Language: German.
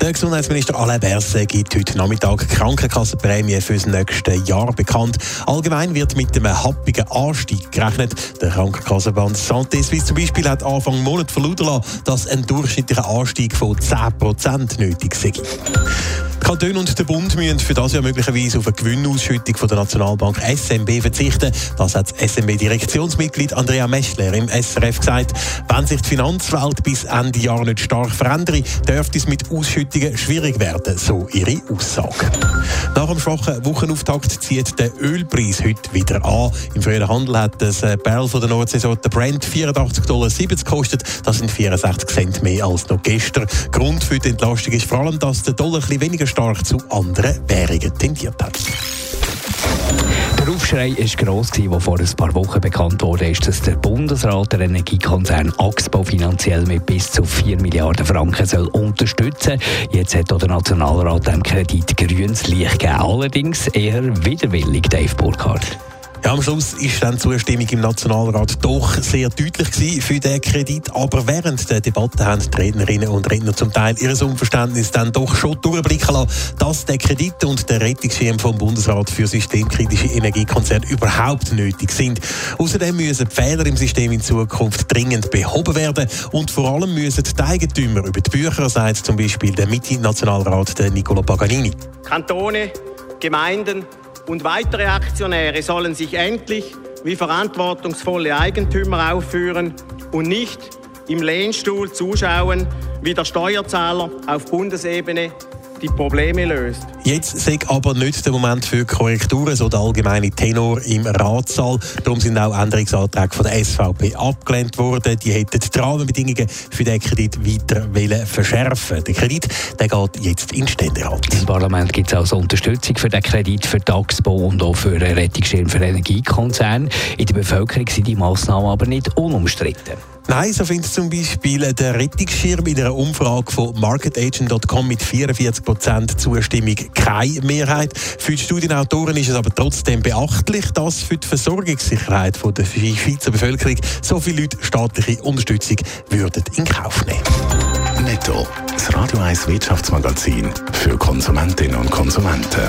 Der Gesundheitsminister Alain Berset gibt heute Nachmittag Krankenkassenprämie für das nächste Jahr bekannt. Allgemein wird mit einem happigen Anstieg gerechnet. Der Krankenkassenband Santé Suisse zum Beispiel hat Anfang Monat verlauten lassen, dass ein durchschnittlicher Anstieg von 10% nötig sei. Die Kantone und der Bund müssen für das Jahr möglicherweise auf eine Gewinnausschüttung von der Nationalbank SMB verzichten. Das hat das SMB-Direktionsmitglied Andrea Meschler im SRF gesagt. Wenn sich die Finanzwelt bis Ende Jahr nicht stark verändere, dürfte es mit Ausschüttungen schwierig werden, so ihre Aussage. Nach dem schwachen Wochenauftakt zieht der Ölpreis heute wieder an. Im frühen Handel hat das Barrel von der Nordseesorte Brent 84,70 Dollar gekostet. Das sind 64 Cent mehr als noch gestern. Grund für die Entlastung ist vor allem, dass der Dollar ein bisschen weniger stark zu anderen Währungen tendiert hat. Der Aufschrei war gross, der vor ein paar Wochen bekannt wurde, dass der Bundesrat der Energiekonzern Axpo finanziell mit bis zu 4 Milliarden Franken soll unterstützen. Jetzt hat auch der Nationalrat dem Kredit grünes Licht gegeben. Allerdings eher widerwillig, Dave Burkhardt. Ja, am Schluss ist dann die Zustimmung im Nationalrat doch sehr deutlich gewesen für den Kredit. Aber während der Debatte haben die Rednerinnen und Redner zum Teil ihr Unverständnis dann doch schon durchblicken lassen, dass der Kredit und der Rettungsschirm vom Bundesrat für systemkritische Energiekonzerne überhaupt nötig sind. Außerdem müssen die Fehler im System in Zukunft dringend behoben werden und vor allem müssen die Eigentümer über die Bücher, sagt zum Beispiel der Mitte-Nationalrat Nicola Paganini. Kantone, Gemeinden und weitere Aktionäre sollen sich endlich wie verantwortungsvolle Eigentümer aufführen und nicht im Lehnstuhl zuschauen, wie der Steuerzahler auf Bundesebene die Probleme löst. Jetzt sei aber nicht der Moment für Korrekturen, so der allgemeine Tenor im Ratssaal. Darum sind auch Änderungsanträge von der SVP abgelehnt worden. Die hätten die Rahmenbedingungen für den Kredit weiter verschärfen Der Kredit der geht jetzt in Ständerat. Im Parlament gibt es also Unterstützung für den Kredit für Taxbau und auch für einen Rettungsschirm für Energiekonzerne. In der Bevölkerung sind die Massnahmen aber nicht unumstritten. Nein, so findet zum Beispiel der Rettungsschirm in einer Umfrage von marketagent.com mit 44% Zustimmung keine Mehrheit. Für die Studienautoren ist es aber trotzdem beachtlich, dass für die Versorgungssicherheit der Schweizer Bevölkerung so viele Leute staatliche Unterstützung würden in Kauf nehmen. Netto, das Radio 1 Wirtschaftsmagazin für Konsumentinnen und Konsumenten.